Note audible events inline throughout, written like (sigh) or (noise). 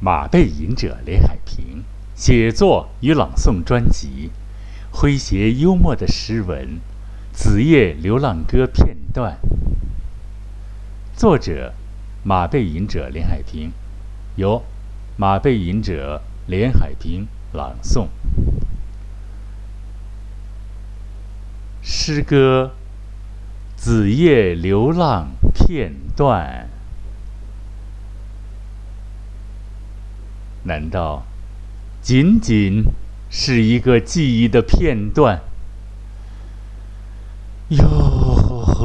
马背吟者连海平写作与朗诵专辑，诙谐幽默的诗文《子夜流浪歌》片段。作者：马背吟者连海平，由马背吟者连海平朗诵。诗歌《子夜流浪》片段。难道仅仅是一个记忆的片段？哟呵，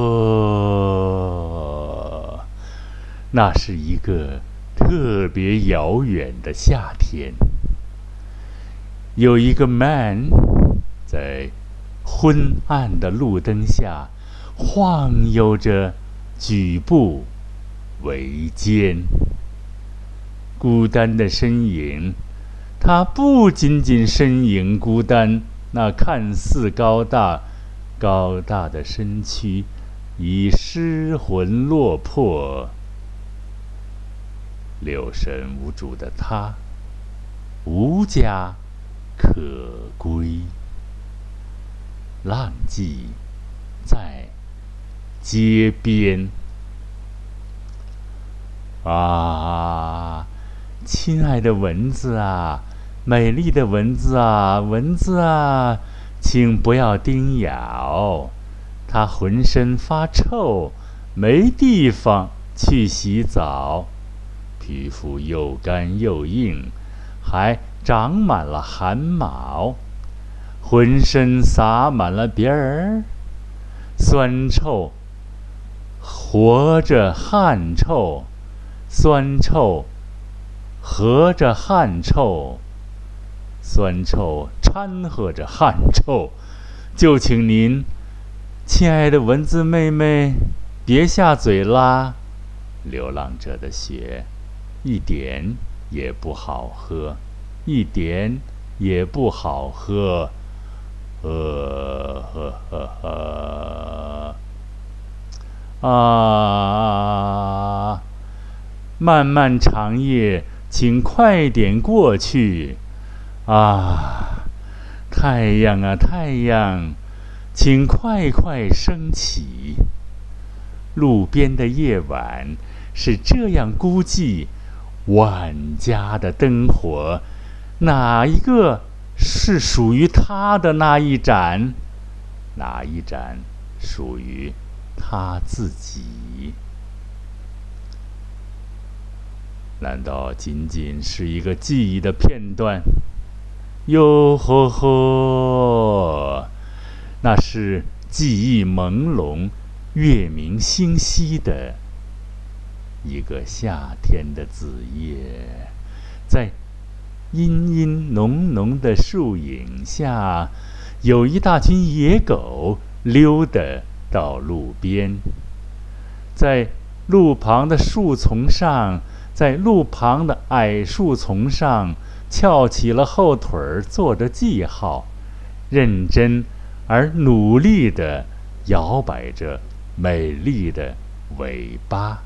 那是一个特别遥远的夏天，有一个 man 在昏暗的路灯下晃悠着举步维艰。孤单的身影，他不仅仅身影孤单，那看似高大、高大的身躯已失魂落魄，六神无主的他，无家可归。浪迹在街边啊。亲爱的蚊子啊，美丽的蚊子啊，蚊子啊，请不要叮咬，它浑身发臭，没地方去洗澡，皮肤又干又硬，还长满了汗毛，浑身撒满了边儿，酸臭，活着汗臭，酸臭。合着汗臭，酸臭掺和着汗臭，就请您，亲爱的蚊子妹妹，别下嘴啦！流浪者的血，一点也不好喝，一点也不好喝，呃呵呵呵，啊，漫漫长夜。请快点过去，啊，太阳啊，太阳，请快快升起。路边的夜晚是这样孤寂，万家的灯火，哪一个是属于他的那一盏？哪一盏属于他自己？难道仅仅是一个记忆的片段？哟呵呵，那是记忆朦胧、月明星稀的一个夏天的子夜，在阴阴浓浓的树影下，有一大群野狗溜达到路边，在路旁的树丛上。在路旁的矮树丛上翘起了后腿儿，做着记号，认真而努力地摇摆着美丽的尾巴，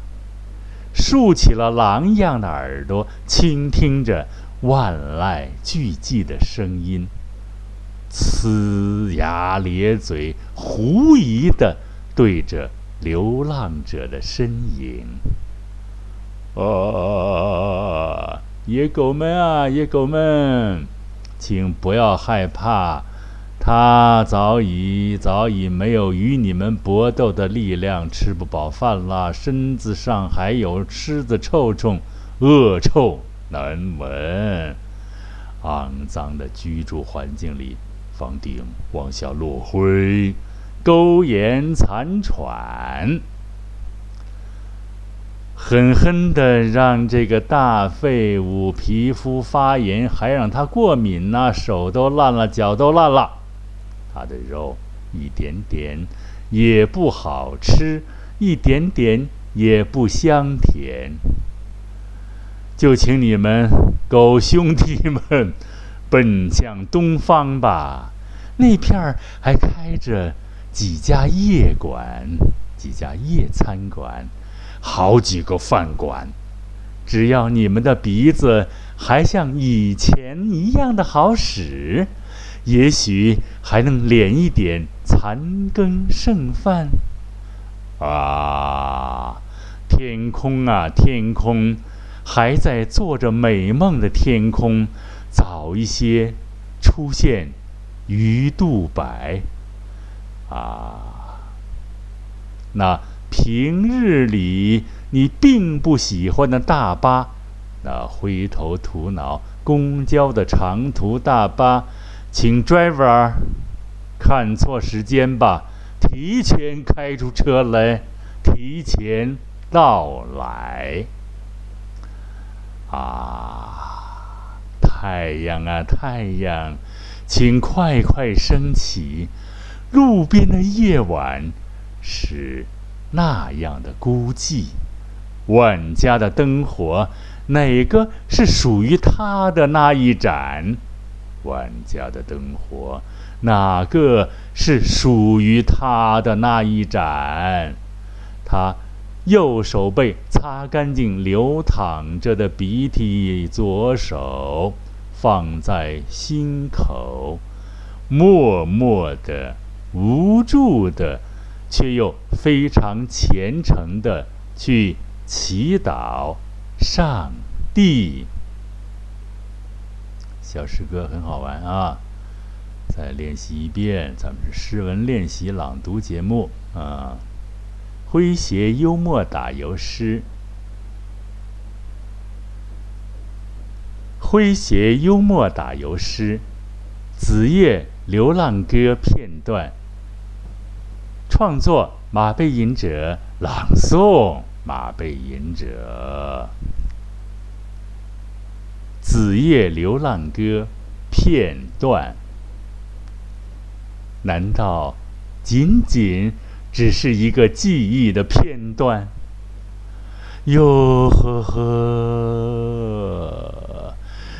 竖起了狼一样的耳朵，倾听着万籁俱寂的声音，呲牙咧嘴，狐疑地对着流浪者的身影。哦，野狗们啊，野狗们，请不要害怕，他早已早已没有与你们搏斗的力量，吃不饱饭了，身子上还有虱子臭虫，恶臭难闻，肮脏的居住环境里，房顶往下落灰，苟延残喘。狠狠地让这个大废物皮肤发炎，还让他过敏呐，手都烂了，脚都烂了。他的肉一点点也不好吃，一点点也不香甜。就请你们狗兄弟们奔向东方吧，那片儿还开着几家夜馆，几家夜餐馆。好几个饭馆，只要你们的鼻子还像以前一样的好使，也许还能敛一点残羹剩饭。啊，天空啊，天空，还在做着美梦的天空，早一些出现鱼肚白。啊，那平日里你并不喜欢的大巴，那灰头土脑公交的长途大巴，请 driver 看错时间吧，提前开出车来，提前到来。啊，太阳啊，太阳，请快快升起。路边的夜晚是那样的孤寂，万家的灯火，哪个是属于他的那一盏？万家的灯火，哪个是属于他的那一盏？他右手背擦干净流淌着的鼻涕，左手放在心口，默默的。无助的，却又非常虔诚的去祈祷上帝。小诗歌很好玩啊！再练习一遍，咱们是诗文练习朗读节目啊。诙谐幽默打油诗，诙谐幽默打油诗，《子夜流浪歌》片段。创作马背吟者，朗诵马背吟者，《子夜流浪歌》片段。难道仅仅只是一个记忆的片段？哟呵呵，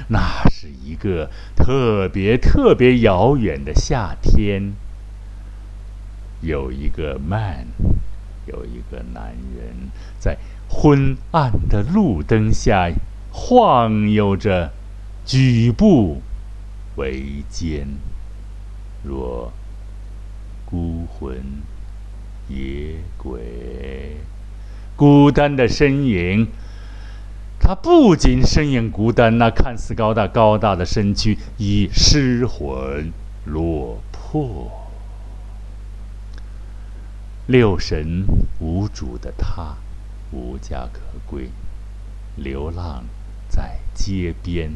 那是一个特别特别遥远的夏天。有一个 man，有一个男人，在昏暗的路灯下晃悠着，举步维艰，若孤魂野鬼，孤单的身影。他不仅身影孤单，那看似高大高大的身躯已失魂落魄。六神无主的他，无家可归，流浪在街边。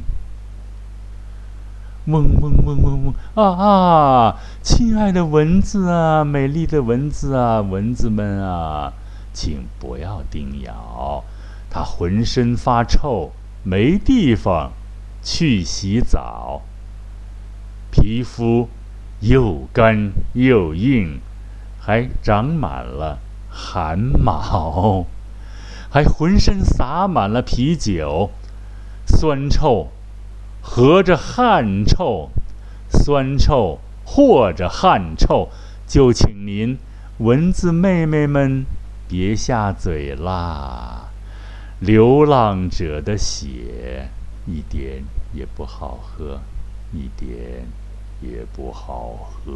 嗡嗡嗡嗡嗡啊啊！亲爱的蚊子啊，美丽的蚊子啊，蚊子们啊，请不要叮咬，它浑身发臭，没地方去洗澡，皮肤又干又硬。还长满了汗毛，(laughs) 还浑身洒满了啤酒，酸臭，合着汗臭，酸臭或者汗臭，就请您蚊子妹妹们别下嘴啦。流浪者的血一点也不好喝，一点也不好喝。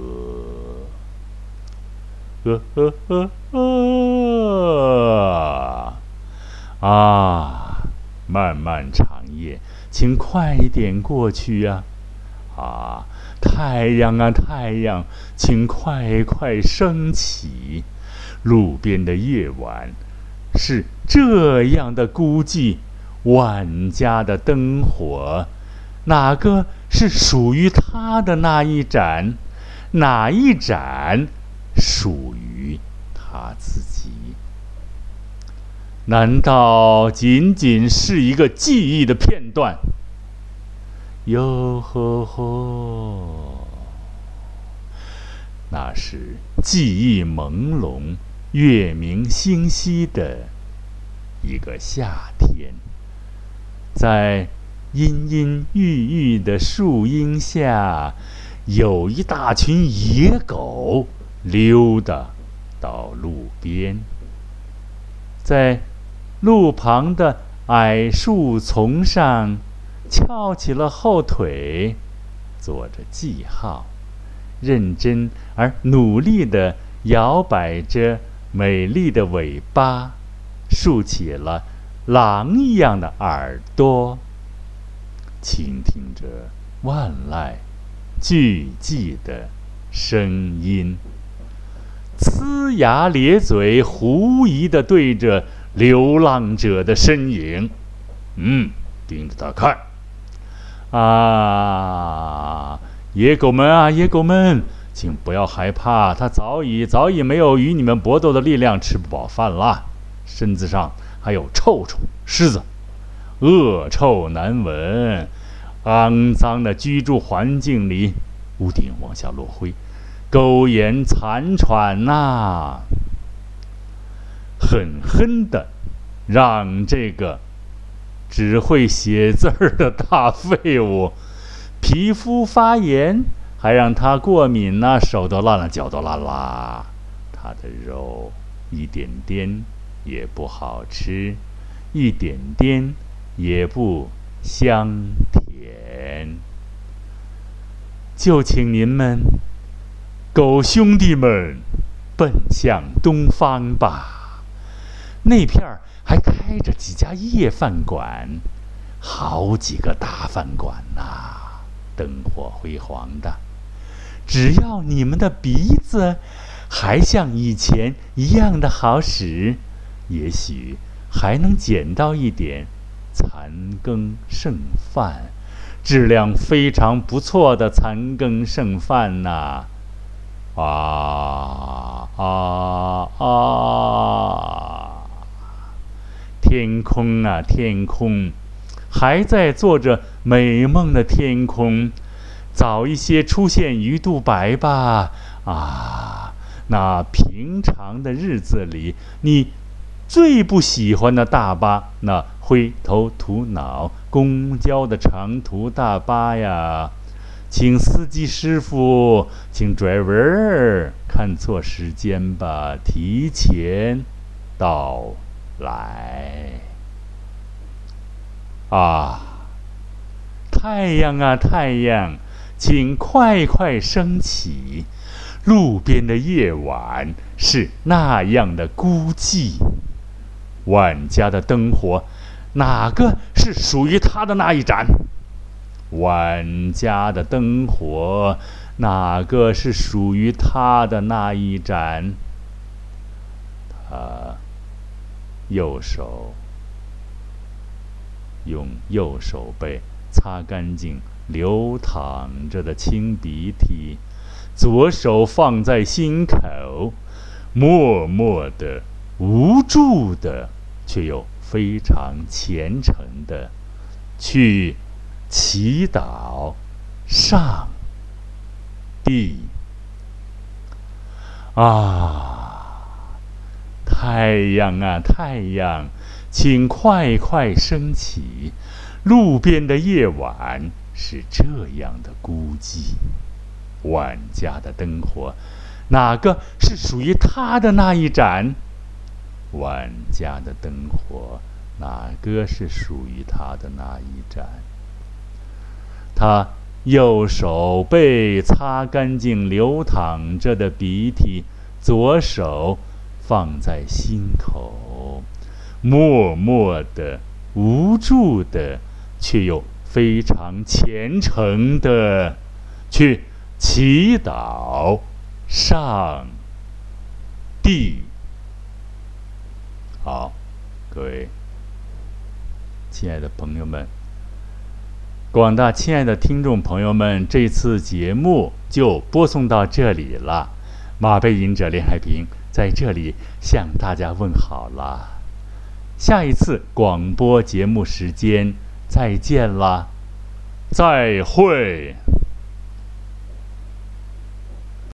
呵呵呵呵啊！漫漫长夜，请快点过去呀！啊，太阳啊，太阳，请快快升起！路边的夜晚是这样的孤寂，万家的灯火，哪个是属于他的那一盏？哪一盏？属于他自己？难道仅仅是一个记忆的片段？哟呵呵，那是记忆朦胧、月明星稀的一个夏天，在阴阴郁郁的树荫下，有一大群野狗。溜达到路边，在路旁的矮树丛上，翘起了后腿，做着记号，认真而努力地摇摆着美丽的尾巴，竖起了狼一样的耳朵，倾听着万籁俱寂的声音，呲牙咧嘴，狐疑地对着。流浪者的身影，嗯，盯着他看。啊，野狗们啊，野狗们，请不要害怕，他早已早已没有与你们搏斗的力量，吃不饱饭了，身子上还有臭虫、虱子，恶臭难闻，肮脏的居住环境里，屋顶往下落灰，苟延残喘呐。狠狠的，让这个只会写字儿的大废物 (laughs) 皮肤发炎，还让他过敏呢，手都烂了，脚都烂了。他的肉一点点也不好吃，一点点也不香甜。就请您们狗兄弟们奔向东方吧。那片儿还开着几家夜饭馆，好几个大饭馆呐，灯火辉煌的。只要你们的鼻子还像以前一样的好使，也许还能捡到一点残羹剩饭，质量非常不错的残羹剩饭呐！啊啊啊！天空啊，天空，还在做着美梦的天空，早一些出现鱼肚白吧！啊，那平常的日子里，你最不喜欢的大巴，那灰头土脑公交的长途大巴呀，请司机师傅，请 driver 看错时间吧，提前到。来啊！太阳啊，太阳，请快快升起！路边的夜晚是那样的孤寂，万家的灯火，哪个是属于他的那一盏？万家的灯火，哪个是属于他的那一盏？他。右手用右手背擦干净流淌着的清鼻涕，左手放在心口，默默的、无助的，却又非常虔诚的去祈祷上帝啊。太阳啊，太阳，请快快升起！路边的夜晚是这样的孤寂，万家的灯火，哪个是属于他的那一盏？万家的灯火，哪个是属于他的那一盏？他右手背擦干净流淌着的鼻涕，左手。放在心口，默默的、无助的，却又非常虔诚的去祈祷上帝。好，各位亲爱的朋友们，广大亲爱的听众朋友们，这次节目就播送到这里了。马背吟者林海平。在这里向大家问好了，下一次广播节目时间再见了，再会。